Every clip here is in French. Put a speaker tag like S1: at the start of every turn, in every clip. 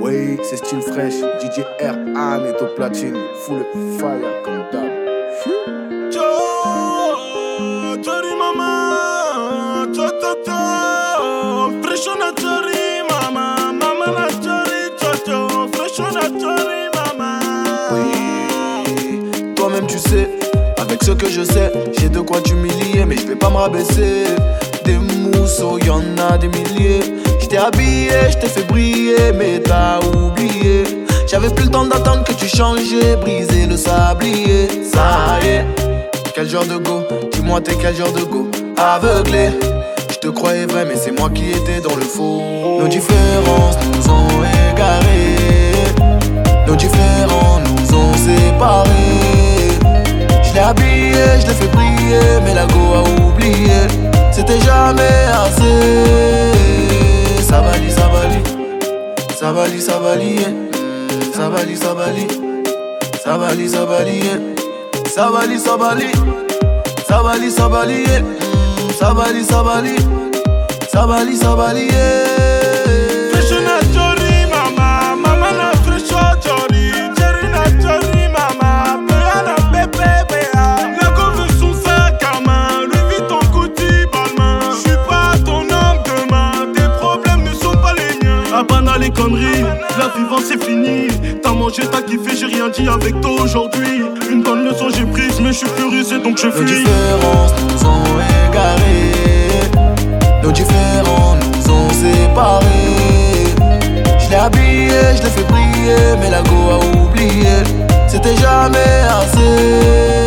S1: Oui, c'est style fraîche. DJ R. Anne est au platine. Full fire comme d'hab.
S2: Chori mama, cho cho cho, fresh on a chori mama, mama na chori cho cho, fresh on a chori mama.
S1: Oui, toi-même tu sais, avec ce que je sais, j'ai de quoi t'humilier, mais je vais pas me rabaisser. Des mousseaux, y en a des milliers. T'ai habillé, je t'ai fait briller, mais t'as oublié. J'avais plus le temps d'attendre que tu changeais, briser le sablier. Ça y est, quel genre de go? Dis-moi t'es quel genre de go? Aveuglé, je te croyais vrai, mais c'est moi qui étais dans le faux. Nos différences nous ont égarés. Nos différents nous ont séparés. Je l'ai habillé, je l'ai fait briller, mais la go a oublié. C'était jamais assez.
S2: Sabali, Sabali, yeah. Sabali, Sabali. Sabali, Sabali, yeah. Sabali, Sabali. Sabali, Sabali, yeah. Sabali, Sabali. Sabali, Sabali, yeah. C'est fini. T'as mangé, t'as kiffé, j'ai rien dit avec toi aujourd'hui. Une bonne leçon j'ai prise, mais j'suis plus rusé donc je
S1: Nos
S2: fuis.
S1: différences nous ont égarés. Nos différents nous ont séparés. Je l'ai habillé, je l'ai fait briller, mais la go a oublié. C'était jamais assez.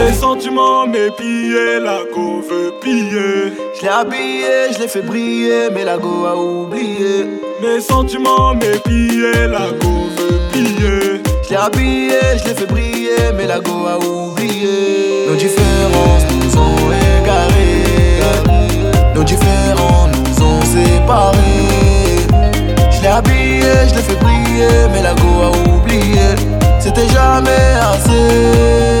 S1: Valie.
S2: sentiments m'épillaient, la go veut piller.
S1: Je l'ai habillé, je l'ai fait briller, mais la go a oublié.
S2: Mes sentiments m'épillaient, la go veut piller.
S1: Je l'ai habillé, je l'ai fait briller, mais la go a oublié. Nos différences nous ont égarés. Nos différents nous ont séparés. Je l'ai habillé, je l'ai fait briller, mais la go a oublié. C'était jamais assez.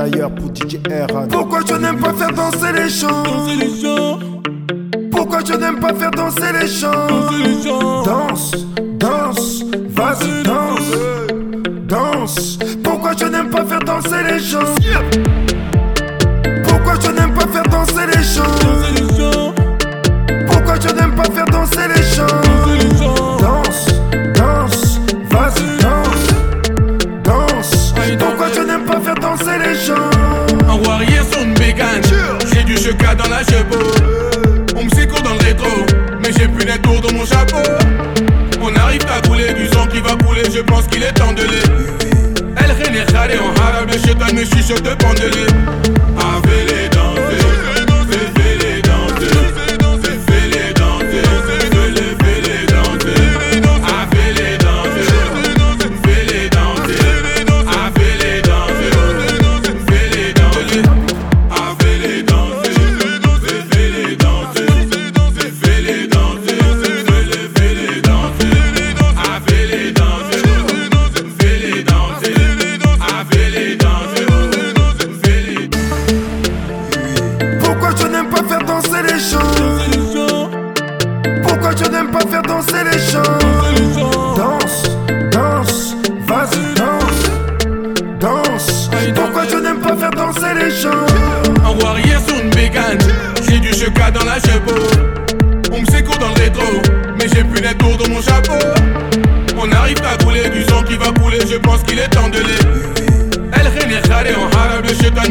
S3: Pour DJ R.
S4: Pourquoi je n'aime pas faire danser les gens Pourquoi je n'aime pas faire danser les gens Danse, danse, vas-y danse. Danse. Pourquoi je n'aime pas faire danser les gens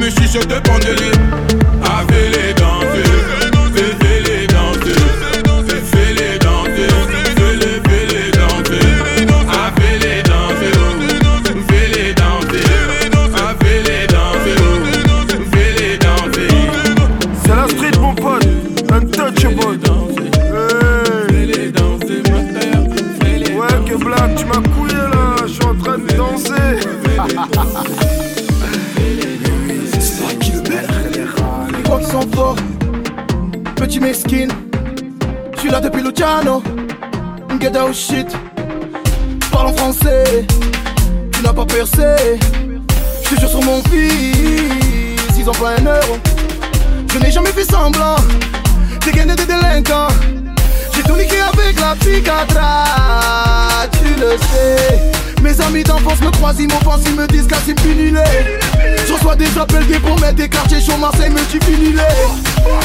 S4: Je suis
S5: sur deux pour ne. Me croisent, ils me disent qu'à c'est Je reçois des appels des pour mettre des quartiers chaud, Marseille me dit finilé.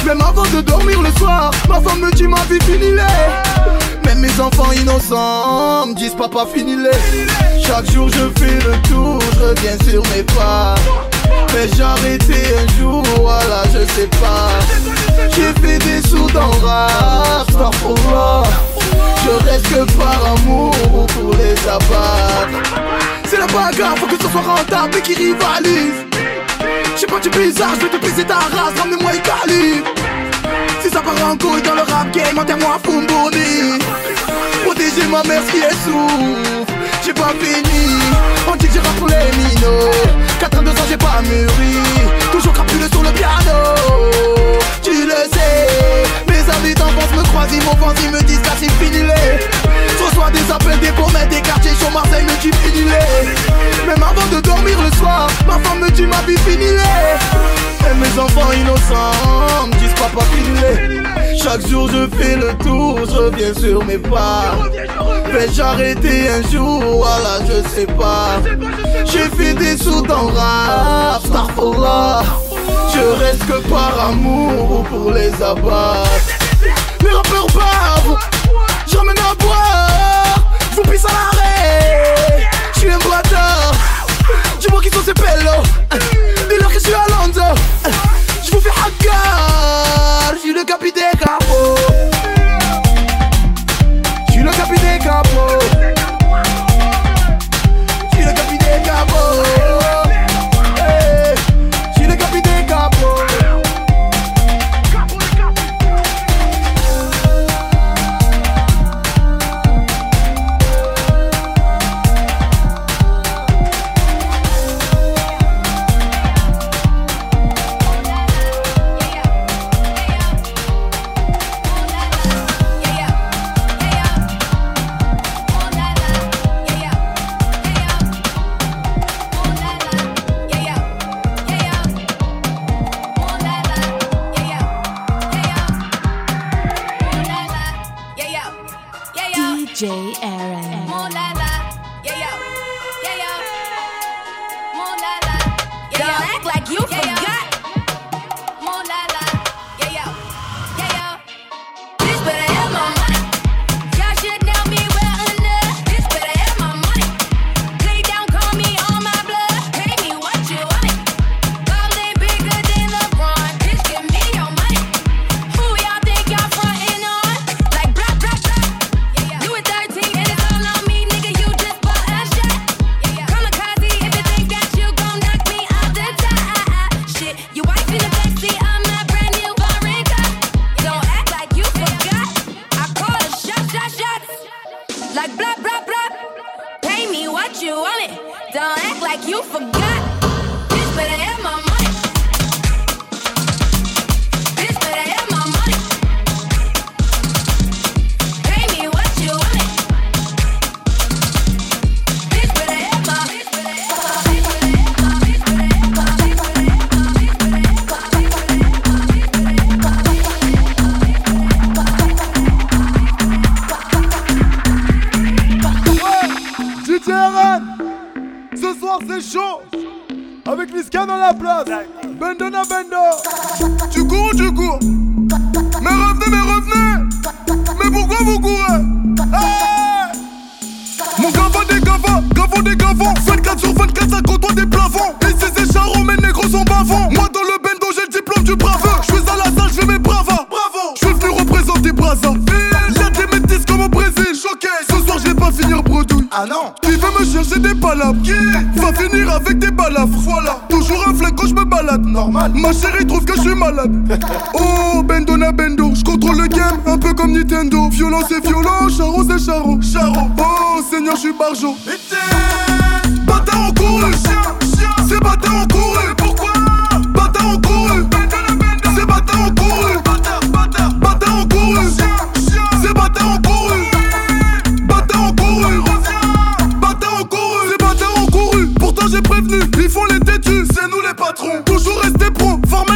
S5: Même avant de dormir le soir, ma femme me dit ma vie finilé. Même mes enfants innocents me disent papa finilé. Chaque jour je fais le tour, je reviens sur mes pas. Mais arrêté un jour, voilà, je sais pas. J'ai fait des sous dans rap, Je reste que par amour pour les abattre. C'est la bagarre, faut que ce soit rentable et qui rivalise. J'ai pas du bizarre, je vais te briser ta race, ramenez-moi calibre. Si ça part en couille dans le rap game, enterre-moi Fumboni. Protéger ma mère qui est souffre, j'ai pas fini. On dit que j'ai pour les minots. 82 ans, j'ai pas mûri. Toujours crapulé sur le piano. Tu le sais, mes amis d'enfance me croisent, ils m'offensent, ils me disent que c'est fini. Je reçois des appels, des promesses, des quartiers sur Marseille, me dit fini. Même avant de dormir le soir, ma femme me dit ma vie fini. Et mes enfants innocents me disent papa fini. Chaque jour je fais le tour, je reviens sur mes pas. Vais-je arrêter un jour, voilà je sais pas. J'ai fait des sous dans rap, Starfalla. Je reste que par amour pour les abattre. Les rappeurs bavent, j'emmène à boire. Vous pisse à l'arrêt, je suis un bâtard. Dis-moi qui sont ces pellos. Dis-leur que je suis à Londres. Fais hagar, je suis le capitaine capot. Je suis le capitaine capot.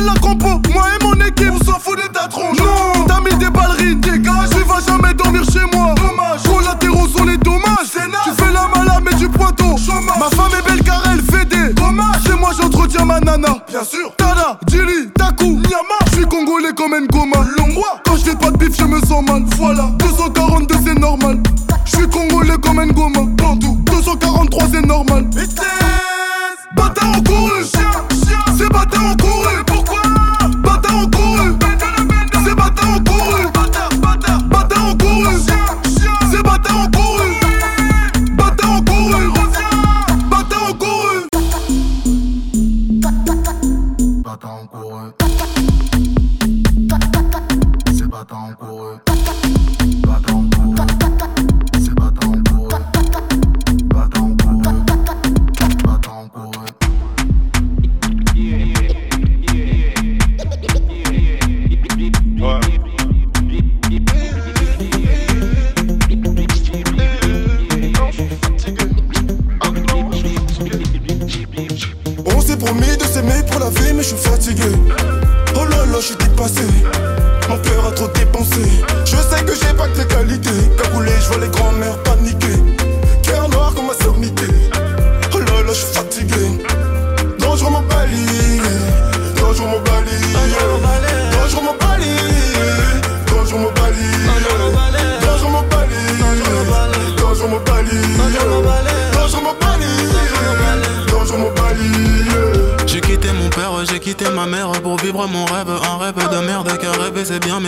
S6: la compo, moi et mon équipe. On s'en fout de ta tronche. Non, t'as mis des ballerines, dégage. Tu vas jamais dormir chez moi. Dommage. Collatéraux sont les dommages. C'est Tu fais la malade, mais du pointeau. Chômage. Ma femme est belle car elle
S7: fait des dommages. C'est moi,
S6: j'entretiens ma nana. Bien sûr. Tada, Dili, Taku, Nyama. Je suis congolais comme Ngoma. Longwa. Quand je pas de bif, je
S8: me sens mal. Voilà.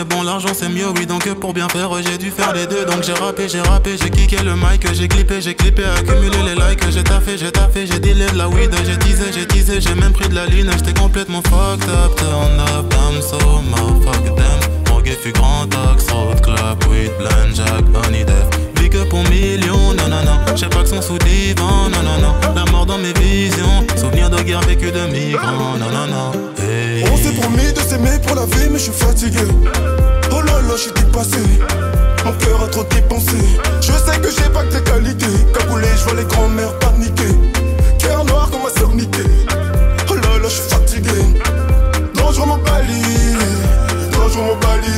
S8: Mais bon l'argent c'est mieux oui donc pour bien faire j'ai dû faire les deux. Donc j'ai rappé, j'ai rappé, j'ai kické le mic, j'ai clippé, j'ai clippé, accumulé les likes, j'ai taffé, j'ai taffé, j'ai dealé de la weed, j'ai teasé, j'ai teasé, j'ai même pris de la lune, j'étais complètement fucked up, turn up, I'm so fuck them, Morgue fut grand axe, road club, weed, blind jack, honey death, big pour millions, non non non, j'ai pas que son sous divan, non non non, la mort dans mes visions, souvenir de guerre vécu de migrants, non non non, hey.
S6: S'est promis de s'aimer pour la vie, mais je suis fatigué. Oh là là, je suis dépassé. Mon cœur a trop dépensé. Je sais que j'ai pas que tes qualités. Cagoulé, je vois les grands-mères paniquer. Cœur noir comme ma sernité. Oh là là, je suis fatigué. Dangereux mon bali. Dangereux mon bali.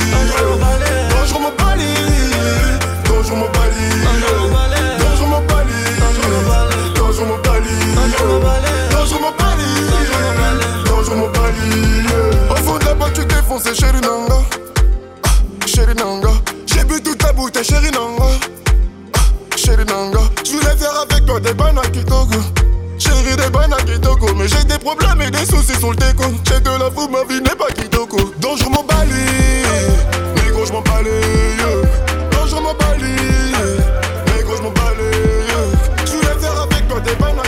S6: Dangereux mon bali. Défonces, chéri Nanga. Ah, Chéri Nanga. J'ai bu toute ta bouteille, chéri Nanga. Ah, Chéri Nanga. Je voulais faire avec toi des bannes à Kitoko. Chéri des bannes à Kitoko. Mais j'ai des problèmes et des soucis sur le déco. J'ai de la fou, ma vie n'est pas Kitoko. Dangereux mon bali. Mais gros, je m'en balais. yeah. Dangereux mon bali. Mais gros, je m'en balais. yeah. Je voulais faire avec toi des bannes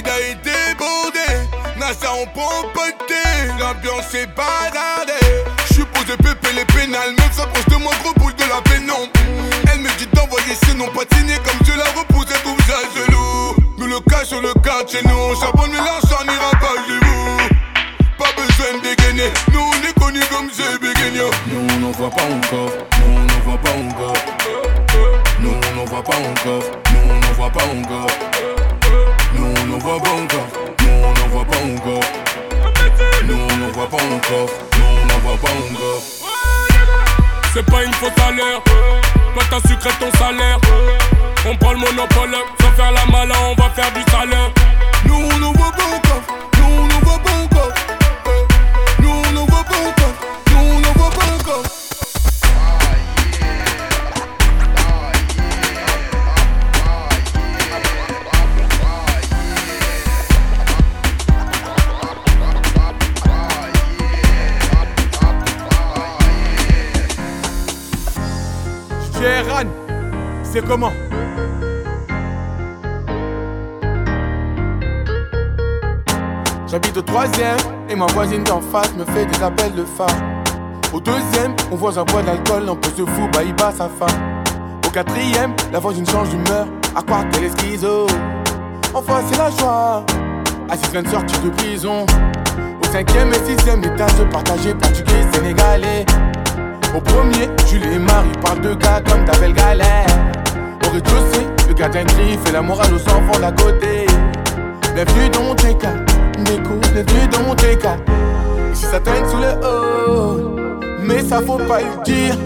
S9: Amida est débordé. Nasa en pompoté, l'ambiance est baladée. J'suis posé pépé les pénales, meuf s'approche de moi, gros boule de la pénombre. Elle me dit d'envoyer ses noms patinés comme je la repousse, elle trouve ça gelou. Nous le cache sur le quartier, nous on charbonne, mais l'argent n'ira pas chez vous. Pas besoin de dégainer, nous on est connus comme ces béguignons.
S10: Nous on n'en voit pas encore, nous on n'en voit pas encore. Nous on n'en voit pas encore, nous on n'en voit pas encore. Nous on n'en voit pas encore, nous on n'en voit pas encore. Nous on n'en voit pas encore, nous on n'en voit pas encore.
S11: C'est pas une faute à l'heure. Toi t'as sucré ton salaire. On prend le monopole, sans faire la malin, on va faire du salaire.
S6: Nous on ne voit pas encore, nous on ne voit pas encore. Nous on ne voit pas encore, nous on ne voit pas encore.
S4: C'est comment J'habite au troisième et ma voisine d'en face me fait des appels de phare. Au deuxième, on voit un boit d'alcool, on peut se fou, bah il bat sa femme. Au quatrième, la voisine change d'humeur, à quoi qu'elle est. Enfin, c'est la joie. Assise vient de sortir de prison. Au cinquième et sixième étage, partagé portugais, sénégalais. Au premier, Jules et Marie parlent de gars comme ta belle galère. Au rez-de-chaussée, le gardien crie, fait la morale aux enfants d'à côté. Bienvenue dans mon TK, Déco, bienvenue dans mon TK. Ici ça traîne sous le haut, mais ça faut pas le dire.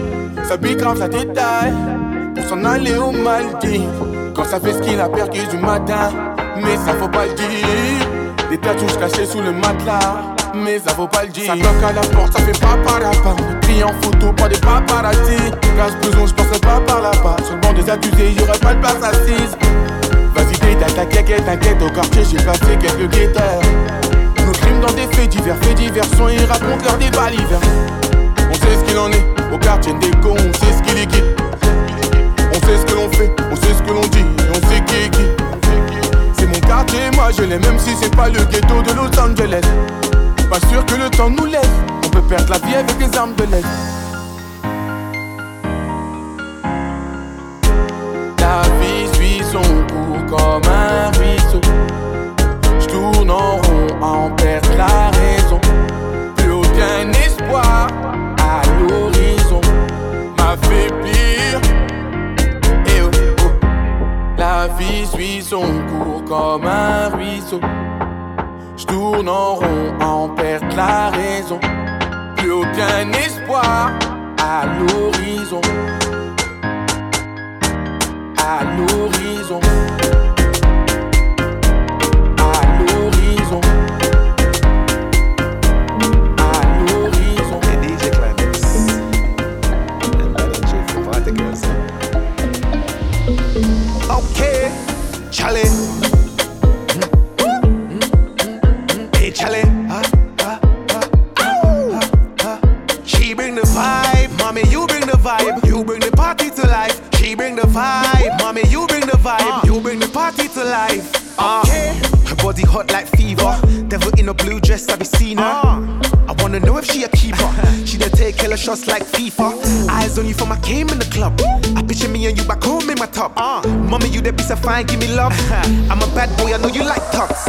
S4: Ça pique grave, ça détaille. pour s'en aller au Maldives. Quand ça fait ce qu'il a perdu du matin, mais ça faut pas le dire. Des tatouages cachés sous le matelas mais ça vaut pas le dire. Ça toque à la porte, ça fait pas par là-bas. En photo, pas des paparazzi. Casse besoin, je passerai pas par là-bas. Sur le banc des accusés, y'aurait pas de place assise. Vas-y, ta t'inquiète, t'inquiète. Au quartier, j'ai passé quelques guetteurs. Nos crimes dans des faits divers, faits divers. Sont ils racontent leur débat l'hiver. On sait ce qu'il en est. Au quartier, des cons, on sait ce qu'il est qui. On sait ce que l'on fait, on sait ce que l'on dit, on sait qui est qui. C'est mon quartier, moi je l'ai, même si c'est pas le ghetto de Los Angeles. Pas sûr que le temps nous laisse. Perdre la vie avec des armes de l'aide. La vie suit son cours comme un ruisseau. Je tourne en rond en perdre la raison. Plus aucun espoir à l'horizon. M'affaiblir. Et oh, oh. La vie suit son cours comme un ruisseau. Je tourne en rond en perdre la raison. Aucun espoir à l'horizon. À l'horizon. À l'horizon. À l'horizon.
S12: DJ Climax. And Charlie. Vibe, mommy. You bring the vibe. You bring the party to life. Okay. Her body hot like fever. Devil in a blue dress, I be seen her. I wanna know if she a keeper. she done take killer shots like FIFA. Eyes on you from I came in the club. I picture me and you back home in my top. Mommy, you that be so fine, give me love. I'm a bad boy, I know you like talks.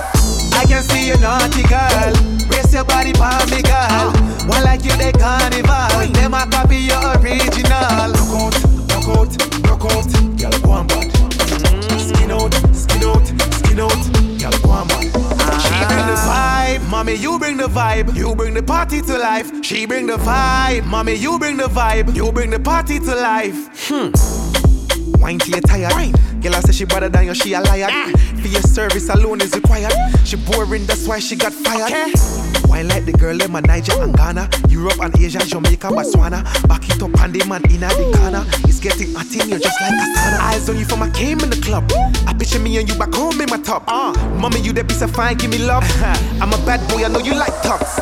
S12: I can see you naughty girl. Raise your body for me, girl. One like you, they carnival. Them a copy your original. Rock out, rock out. Girl, go on bad. Skin out, skin out, skin out. Girl, go on bad. She bring the vibe, mommy. You bring the vibe. You bring the party to life. She bring the vibe, mommy. You bring the vibe. You bring the party to life. Hmm. Wine till you tired. Wine. Girl, I say she better than you, she a liar. For your service alone is required. She boring, that's why she got fired. Wine like the girl in my Niger and Ghana, Europe and Asia, Jamaica, Botswana. Back it up and the man in the corner. It's getting hot in you just like a sauna. Eyes on you from I came in the club. I picture me and you back home in my top. Uh, mommy, you that be so fine, give me love. I'm a bad boy, I know you like talks.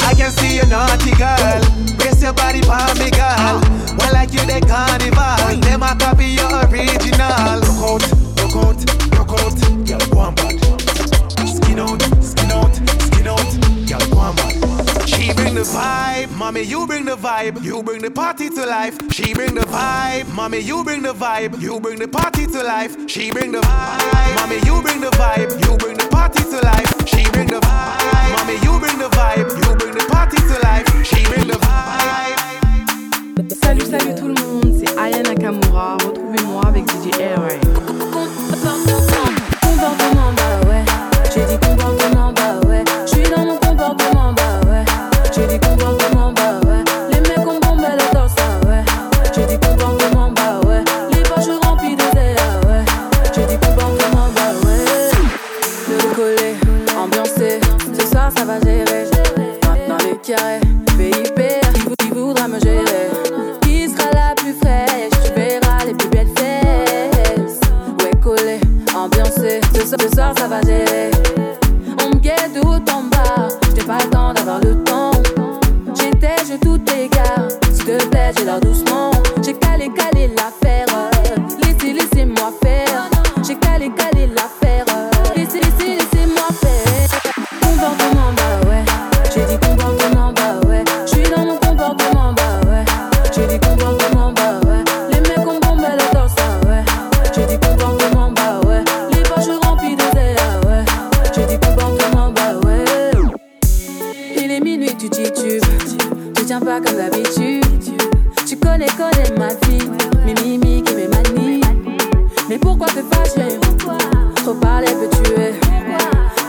S12: I can see you naughty girl. Brace your body for me, girl. Well, like you, they carnival. Them I copy your original. Rock out, rock out, rock out. Girl, go on bad. Skin out, skin out, skin out. Girl, go on bad. She bring the vibe, mommy. You bring the vibe. You bring the party to life. She bring the vibe, mommy. You bring the vibe. You bring the party to life. She bring the vibe, mommy. You bring the vibe. You bring the party to life. She bring the vibe,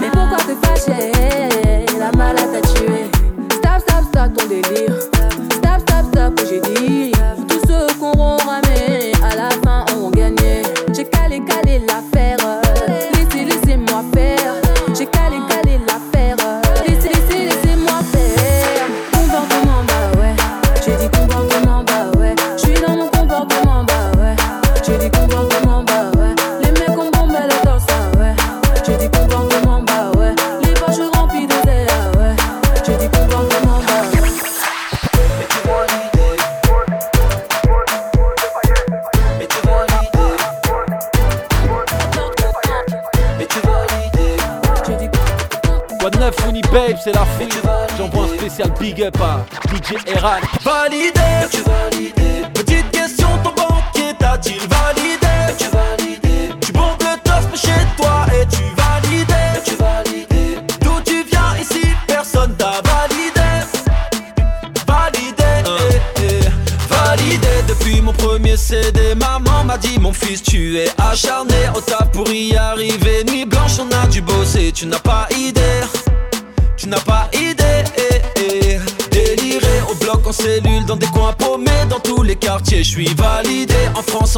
S13: Mais pourquoi te fâcher?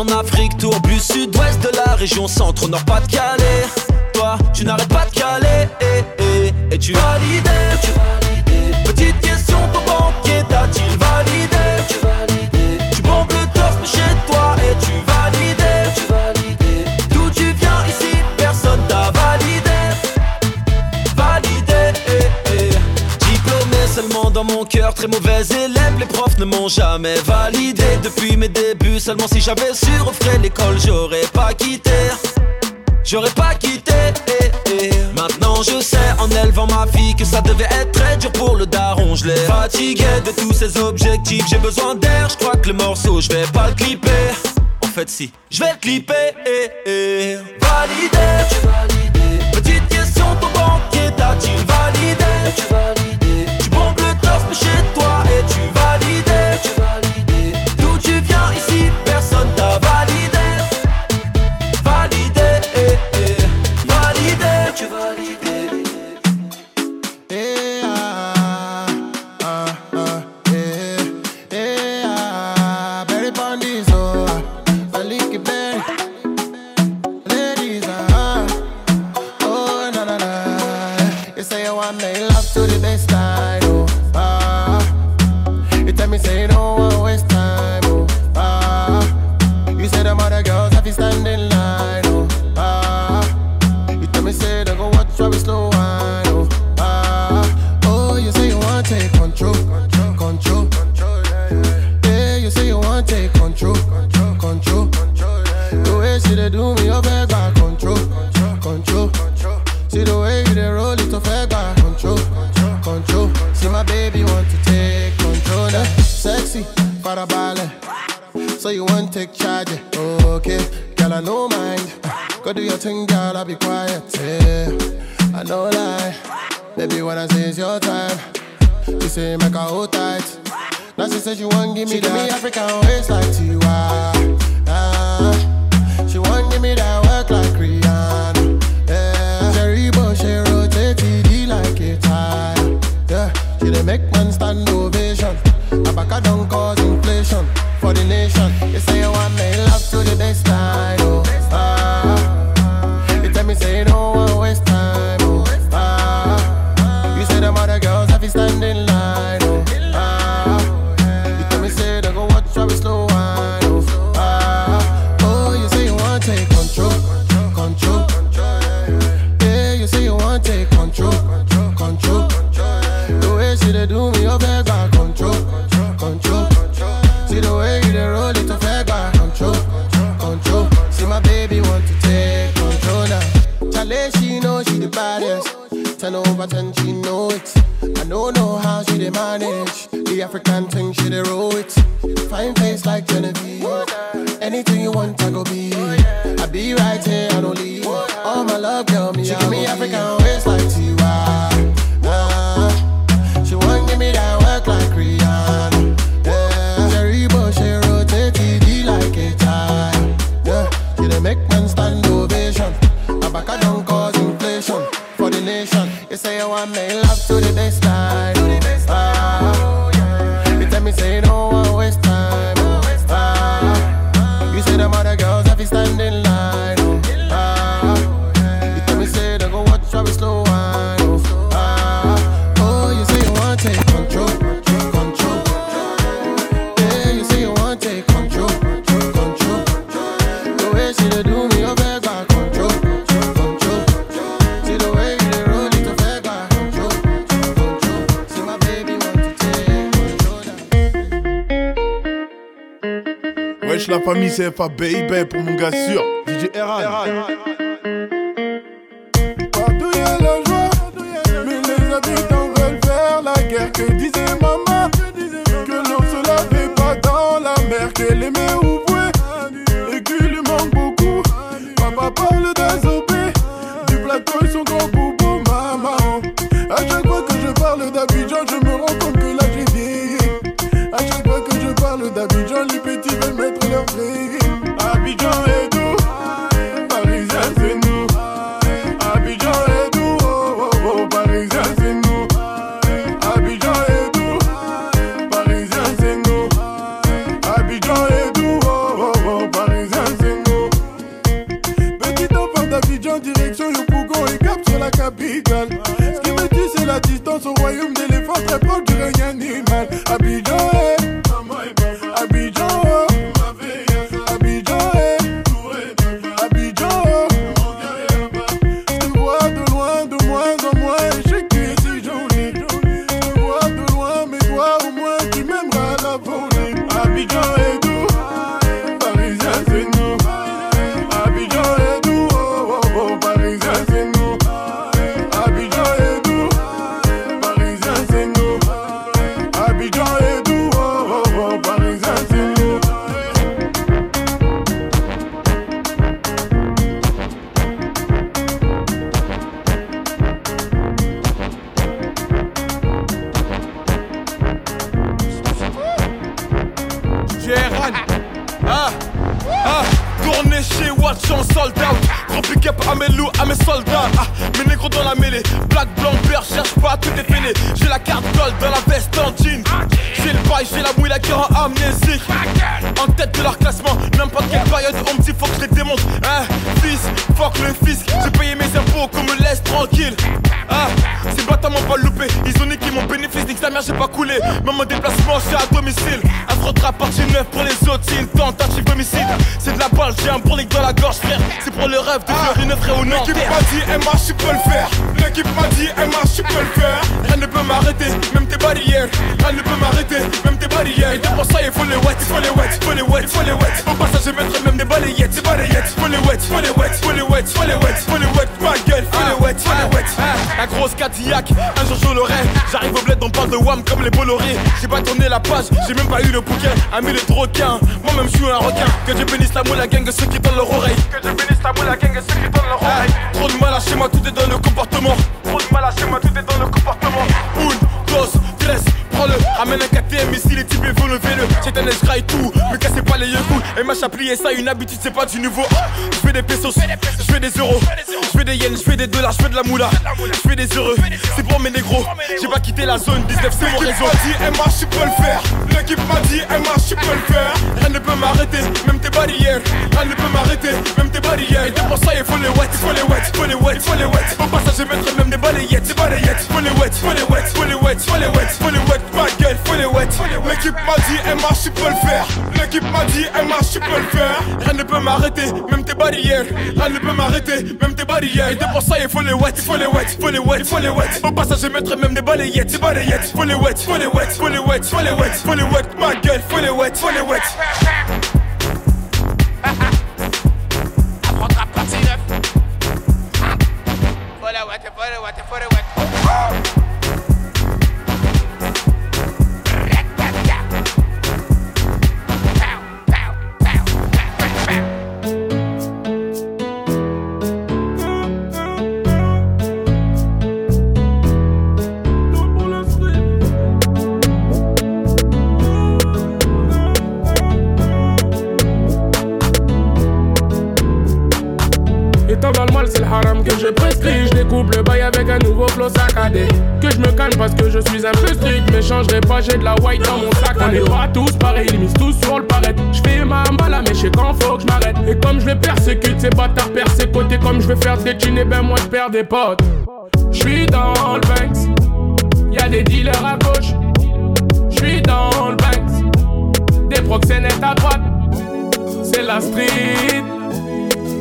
S14: en Afrique, tour plus sud-ouest de la région centre-nord pas-de-calais Toi, tu n'arrêtes pas de caler, et, et, tu valides. cœur, très mauvais élève, les profs ne m'ont jamais validé. Depuis mes débuts, seulement si j'avais su offrir l'école, j'aurais pas quitté. J'aurais pas quitté. Eh, eh. Maintenant je sais en élevant ma fille que ça devait être très dur pour le daron. Je l'ai fatigué de tous ces objectifs. J'ai besoin d'air, je crois que le morceau je vais pas le clipper. En fait si, je vais le clipper. Eh, Validé, tu validé Petite question, ton banquier t'a-t-il validé, tu validé? chez toi et tu
S15: valides They don't they do me, oh, beg back. Control, control, control. See the way you they roll it, oh, beg back. Control, control. See my baby want to take control now. Chale, she know she the baddest. 10 over 10, she know it. I don't know how she they manage. The African thing, she they roll it. Fine face like Genevieve. Anything you want, I go be. I be right here, I don't leave. All my love, girl, me, she give me African. Miss FA baby
S16: pour mon gars sûr.
S17: Dit,
S2: Emma, je peux le faire. L'équipe m'a dit, Emma, je peux le faire.
S17: Rien ne peut m'arrêter, même tes barrières Rien ne peut m'arrêter, même tes barrières Et pour ça il faut les wet, il faut les wet, il faut les wet, il faut les wet Au passage je mettrai même des balayettes, des balayettes Faut les wet, faut les wet, faut les wet, faut les wet, faut les wet Ma gueule, faut les wet, faut les wet La grosse Cadillac, un jour je l'aurai J'arrive au bled, de Wham comme les Bolloré. J'ai pas tourné la page, j'ai même pas eu le bouquin. Ami le troquin, moi-même je suis un requin. Que Dieu bénisse la moule, la gang, ceux qui donnent leur oreille. Que Dieu bénisse la moule, la gang, ceux qui donnent leur oreille. Trop de mal à chez moi, tout est dans le comportement. Trop de mal à chez moi, tout est dans le comportement Ramène un KTM ici, les types veulent lever-le C'est un escra et tout, me cassez pas les yeux Et m'a plié ça, une habitude, c'est pas du nouveau. Je fais des pesos, je fais des euros. Je fais des yens, je fais des dollars, je fais de la moula. Je fais des heureux, c'est pour mes négros. J'ai pas quitté la zone 19, c'est mon réseau.
S2: Dit, Emma, je peux le faire. L'équipe m'a dit, Emma, je peux le faire.
S17: Rien ne peut m'arrêter, même tes barrières. Rien ne peut m'arrêter, même tes barrières. Et pour ça il faut les wet, il faut les wet, il faut les wet, il faut les wet. Au passage je mettrai même des balayettes, des balayettes. Faut les wet, faut les wet, faut les wet, faut les wet, faut les wet gueule, faut les wet
S2: L'équipe m'a dit, Emma, je peux le faire. L'équipe m'a dit, Emma, je peux le faire.
S17: Rien ne peut m'arrêter, même tes barrières Rien ne peut m'arrêter, même tes barrières Et pour ça il faut les wet, faut les wet, faut les wet, faut les wet Au passage je mettrai même des balayettes, des balayettes Faut les wet, faut les wet, faut les wet, faut les wet, faut les wet Ma gueule, faut les wet, faut les wet
S18: Que je me calme parce que je suis un peu strict. Mais changerai pas, j'ai de la white dans mon sac. On est pas tous pareils, ils misent tous sur le paret. Je fais ma mbala, mais je sais quand faut que je m'arrête. Et comme je vais persécuter ces bâtards persécutés, comme je vais faire des thunes, et ben moi je perds des potes. Je suis dans le Banks, y'a des dealers à gauche. Je suis dans le Banks, des proxénètes à droite. C'est la street.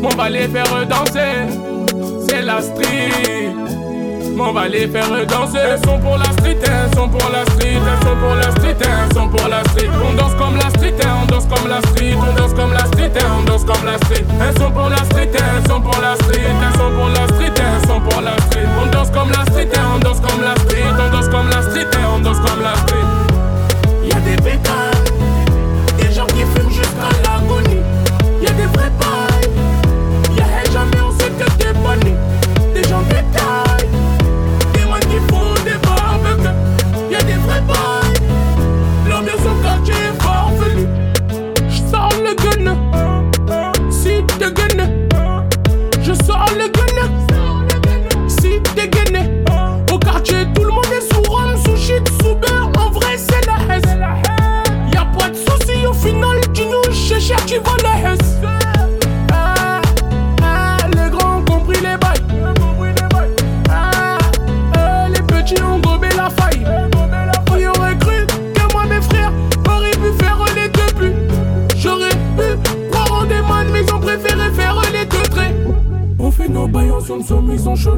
S18: On va les faire danser, c'est la street. M'en va les faire danser. Elles sont pour la street, elles sont pour la street, elles sont pour la street, elles sont pour la street. On danse comme la street, on danse comme la street, on danse comme la street, on danse comme la street. Elles sont pour la street, elles sont pour la street, elles sont pour la street, elles sont pour la street. On danse comme la street, on danse comme la street, on danse comme la street, on danse comme la street. Y'a des pétales.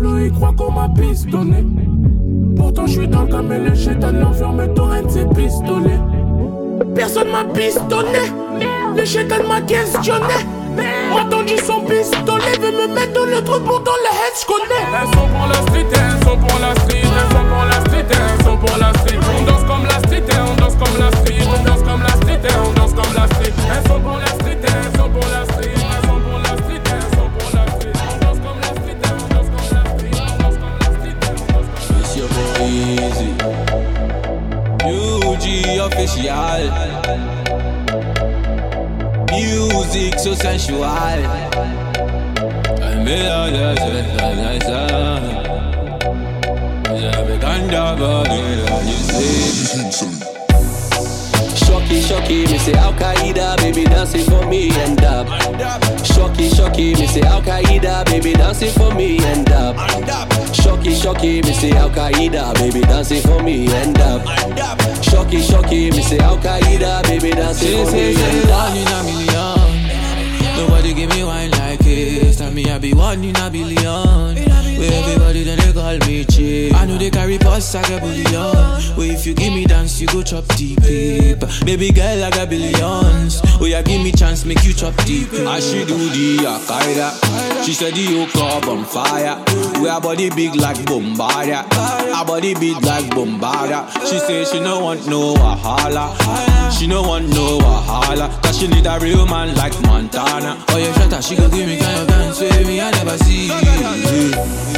S18: Ils croient qu'on m'a pistonné. Pourtant je suis dans le cam et les chétans l'enferment, torrent ses pistolets. Personne m'a pistonné, les chétans m'a questionné. Moi tendu son pistolet, veut me mettre dans le trou pour dans le head, j'connais. Elles sont pour la street, elles sont pour la street, elles sont pour la street, elles sont pour la street. On danse comme la street, on danse comme la street, on danse comme la street, on danse comme la street. Elles sont pour la street, elles sont pour la street, Official.
S14: Music so sensual. Ein Bilder sind ein Ganda Babylon, you. Shocky, shocky, me say Al Qaeda, baby dancing for me and up. Shocky, shocky, me say Al Qaeda, baby dancing for me and up. Shocky, shocky, me say Al Qaeda, baby dancing for me and up. Shocky, shocky, me say Al Qaeda, baby dancing for me and up.
S19: One in a million. Nobody give me wine like this. Tell me I be one in a billion. Everybody then they call me cheap. I know they carry posts like a billion. Where if you give me dance, you go chop deep. Baby girl, I got billions. Oh yeah, give me chance, make you chop deep. I she do the Akaida. She said the yoke up on fire. We our body big like Bombardia. Our body big like Bombardia. She say she no want no wahala. She no want no wahala. Cause she need a real man like Montana. Oh yeah, shut up, she go give me kind of dance with me, I never see.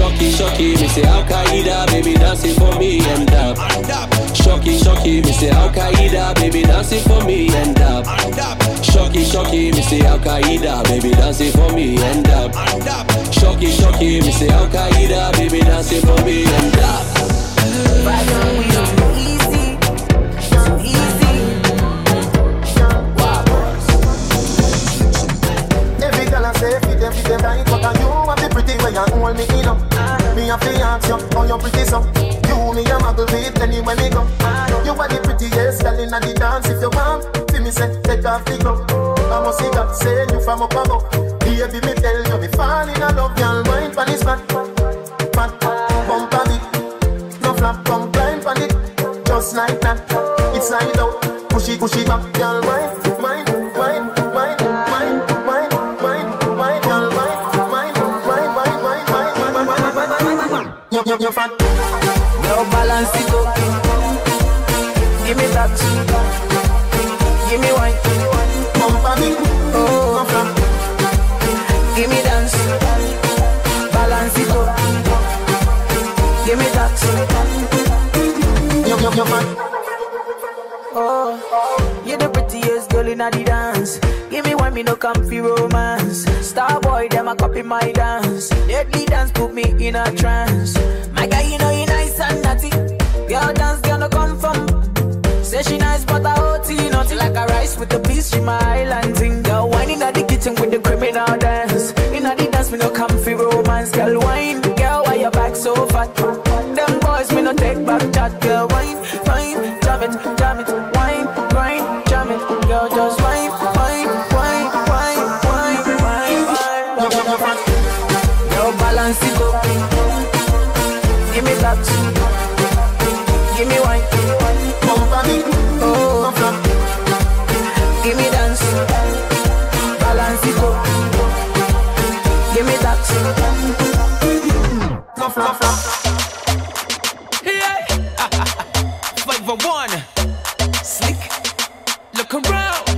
S14: Shocky, shocky, me say Al Qaeda, baby dancing for me and up. Shocky, shocky, me say Al Qaeda, baby dancing for me and up. Shocky, shocky, me say Al Qaeda, baby dancing for me and up. Shocky, shocky, me say Al Qaeda, baby dancing for me and up.
S20: Right on, we
S21: say fit them, fit them right. But you have the pretty way you hold me in up. Me have to oh, ask you, how you pretty so. You me a muggle with anywhere me go. You are the prettiest girl in the dance. If you want, see me say, take off the glove I must see God say you from up above. Baby me tell you, me fall in love Y'all wine pan this fat, fat Bump on it, no flap, come climb on it. Just like that, it's like out Push it, push it back, y'all wine,
S20: Balance it up. Give me that. Give me wine. Oh, give me dance. Balance it up. Give me that.
S21: You, you fat.
S20: Oh, you're the prettiest girl in the dance. Give me one, me no comfy romance. Star boy, them a copy my dance. Deadly dance put me in a trance. My guy, you know you. Girl dance, girl no come from. Say she nice, but I OT naughty like a rice with the peas. She my island thing. Girl, wine in the kitchen with the criminal dance. In the dance, me no comfy romance. Girl, wine, girl, why your back so fat? Them boys, me no take back chat. Girl, wine, wine, jam it, jam it, wine, grind, jam it. Girl, just wine, wine, wine, wine, wine, wine, wine. Girl, balance it up. Give me that. Give me wine.
S21: Bump on it,
S20: Oh, give me dance. Balance it up. Give me that.
S21: no flap, flap.
S22: Five for one. Slick. Look around.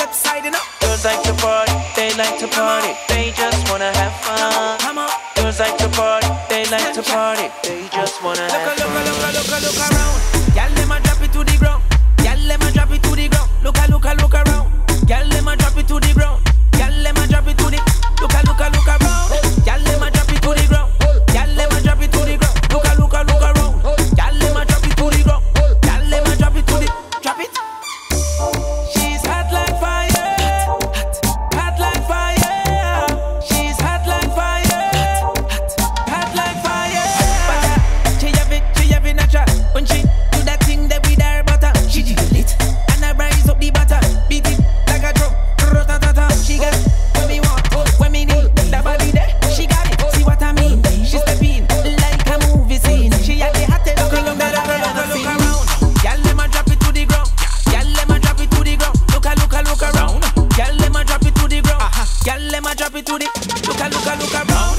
S22: Left side and up.
S23: Girls like to party, they like to party, they just wanna have fun.
S22: Come on.
S23: Girls like to party, they like to party, they just wanna
S22: Look,
S23: have fun
S22: look around. drop it to the look a look a look around.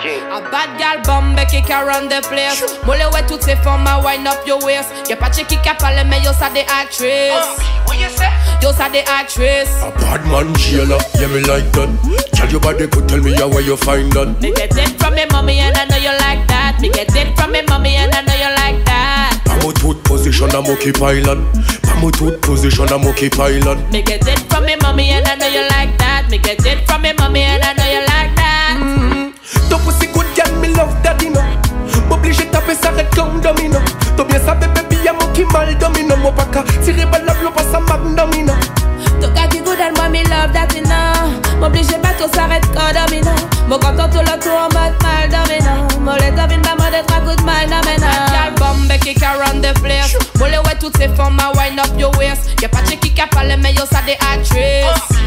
S24: King.
S25: A bad gal bombe qui can run the place Molle ouais toutes ces femmes à wind up your waist Y'a pas de qui qui parle mais yo ça des actrices What you say? Yo ça des actrices
S17: Bad man jailer, yeah me like that. Tell your body could tell me how where you find that.
S25: Me get it from me mommy and I know you like that Me get it from me mommy and I know you like that
S17: Pamo tooth position I'm occupy land. Pamo tooth position I'm occupy land.
S25: Me get it from me mommy and I know you like that Me get it from me mommy and I know you like that
S26: tête comme domino. Tobiasa bebe biya mo ki mal domino. Mo baka tire balap lo pa Domino.
S25: magdomino Toka ki good and mommy love that you know. M'oblige pas tout s'arrête quand domino. Mo content tout le tour en mode mal domino. Mo les domine pas mode trois good mal domino Gal bombe qui around the place. Mo le ouais toutes ces femmes à wind up your waist. Y'a pas de qui a parlé mais yo ça des actrices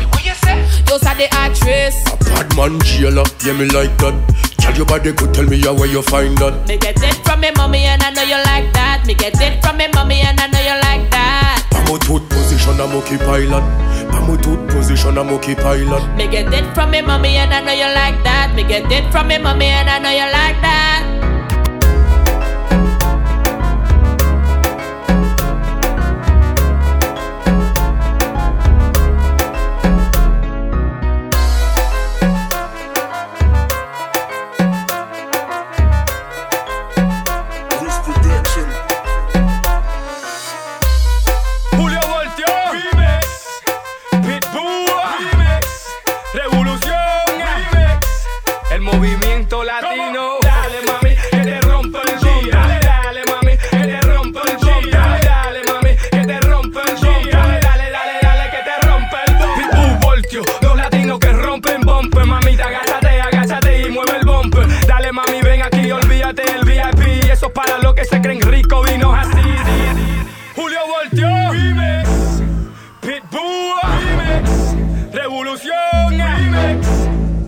S25: Yo ça des actrices
S17: Bad man jailer, yeah me like that. Tell your body could tell me how where you find that.
S25: Me get it from me mommy and I know you like that Me get it from me mommy and I know you like that
S17: Pamo tooth position I'm occupy land. Pamo tooth position I'm occupy land.
S25: Me get it from me mommy and I know you like that Me get it from me mommy and I know you like that
S27: que se creen rico, vinos así. Julio Voltio, Remix, Pitbull, Remix, Revolución, Remix,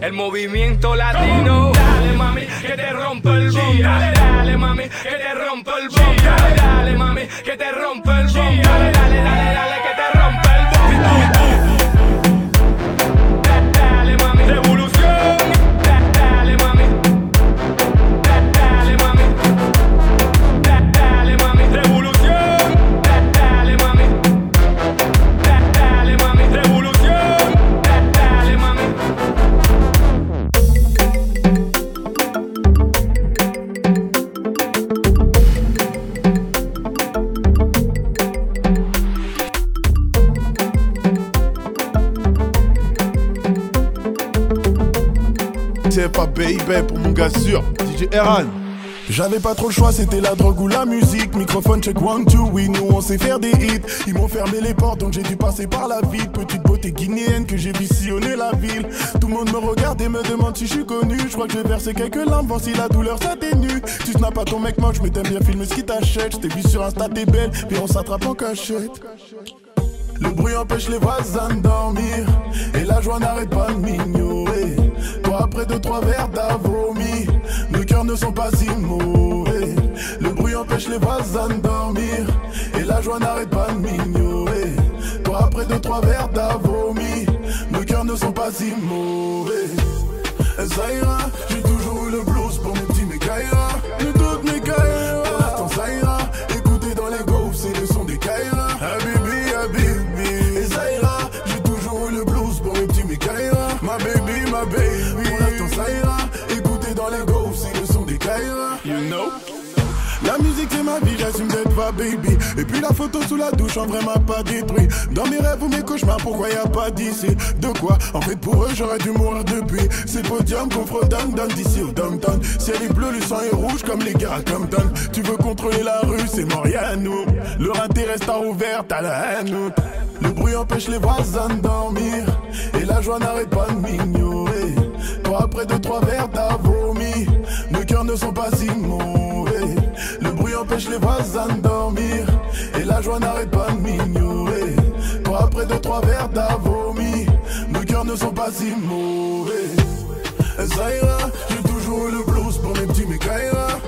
S27: el movimiento latino. Dale mami, que te rompo el bombo. Dale, dale mami, que te rompo el bombo. Dale, dale mami, que te rompo el bombo. Dale, dale, dale, dale,
S16: J'avais pas trop le choix, c'était la drogue ou la musique. Microphone check one, two, oui, nous on sait faire des hits. Ils m'ont fermé les portes, donc j'ai dû passer par la ville. Petite beauté guinéenne que j'ai vu sillonner la ville. Tout le monde me regarde et me demande si je suis connu. Je crois que je vais verser quelques larmes, voir si la douleur s'atténue. Tu snaps pas ton mec moche, mais t'aimes bien filmer ce qui t'achète. Je t'ai vu sur Insta, t'es belle, puis on s'attrape en cachette. Le bruit empêche les voisins de dormir Et la joie n'arrête pas de Toi après deux trois verres t'as vomi Nos cœurs ne sont pas si mauvais Le bruit empêche les voisins de dormir. Et la joie n'arrête pas de m'ignorer. Toi après deux trois verres t'as vomi Nos cœurs ne sont pas si mauvais j'ai toujours le blues Et puis la photo sous la douche en vrai m'a pas détruit. Dans mes rêves ou mes cauchemars, pourquoi y a pas d'ici? De quoi? En fait pour eux j'aurais dû mourir depuis. C'est podium qu'on frôle down down d'ici au downtown. Ciel est bleu, le sang est rouge comme les gars à Compton. Tu veux contrôler la rue, c'est mort y'a nous. Leur intérêt reste ouvert, t'as la haine Le bruit empêche les voisins de dormir. Et la joie n'arrête pas de m'ignorer. Toi après deux trois verres t'as vomi. Nos cœurs ne sont pas si bruit empêche les voisins de dormir Et la joie n'arrête pas de m'ignorer. Toi après deux trois verres t'as vomi Nos cœurs ne sont pas si mauvais. Ça ira, j'ai toujours eu le blues pour mes petits mécaïras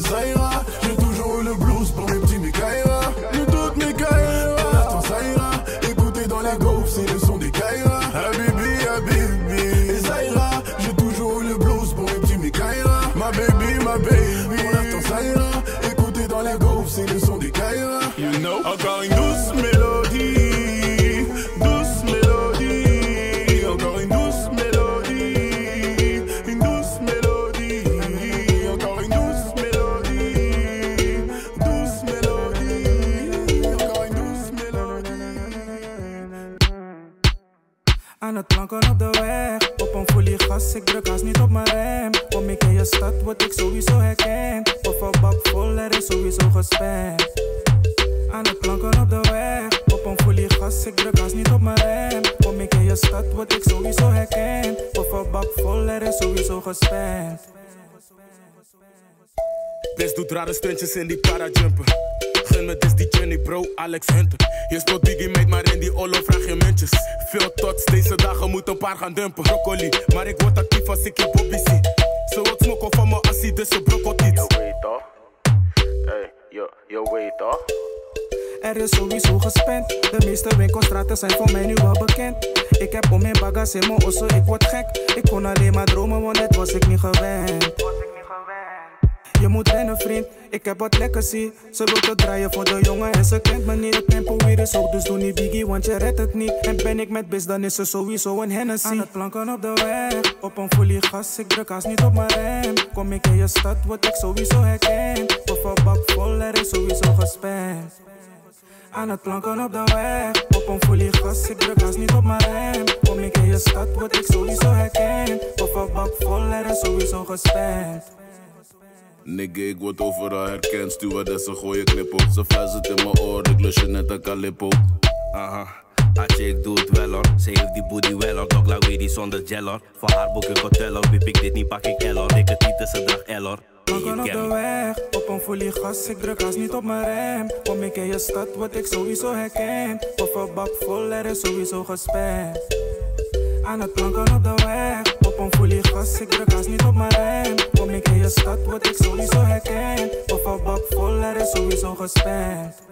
S4: Zaira Rare stuntjes in die parajumper. Gun me dus die journey bro, Alex Hunter. Je speelt Biggie meid maar in die Olo vraag je muntjes. Veel tots, deze dagen moet een paar gaan dumpen. Broccoli, maar ik word actief als ik je Bobby zie. Ze wat smokken van mijn assie, dus ze brokkelt iets.
S28: Je weet toch? Hey, je, je weet toch?
S29: Er is sowieso gespend. De meeste winkelstraten zijn voor mij nu wel bekend. Ik heb om mijn bagas in mijn osso, ik word gek. Ik kon alleen maar dromen, want dit was ik niet gewend. Je moet rennen, vriend. Ik heb wat legacy. Ze wil te draaien voor de jongen en ze kent me niet. Het tempo weer is hoog, dus doe niet biggie, want je redt het niet. En ben ik met bis, dan is er sowieso een Hennessy. Aan het planken op de weg, op een folie gas. Ik druk haast niet op mijn rem. Kom ik in je stad, word ik sowieso herkend. Of bak vol, er is sowieso gespend. Aan het planken op de weg, op een folie gas. Ik druk haast niet op mijn rem. Kom ik in je stad, word ik sowieso herkend. Of een bak vol, er is sowieso gespend.
S4: Nigga, ik word overal herkend. Stewardessen gooien knip op. Ze fluistert in mijn oor, ik lus je net een calippo.
S30: Aha. Atje, ik doe het wel hoor. Ze heeft die booty wel hoor. Dog like die zonder gel hoor. Voor haar boek ik hotel hoor. Wip ik dit niet, pak ik L hoor. Dikke tieten, ze draagt L hoor.
S29: Planken op de weg, op een folie gas, ik druk haast niet op mijn rem. Kom ik in je stad, word ik sowieso herkend. Of een bak vol, er is sowieso gespend. Aan het planken op de weg, gas, ik druk haast niet op mijn rem. Kom ik in je stad, word ik sowieso herkend. Of een bak vol, er is sowieso gespend.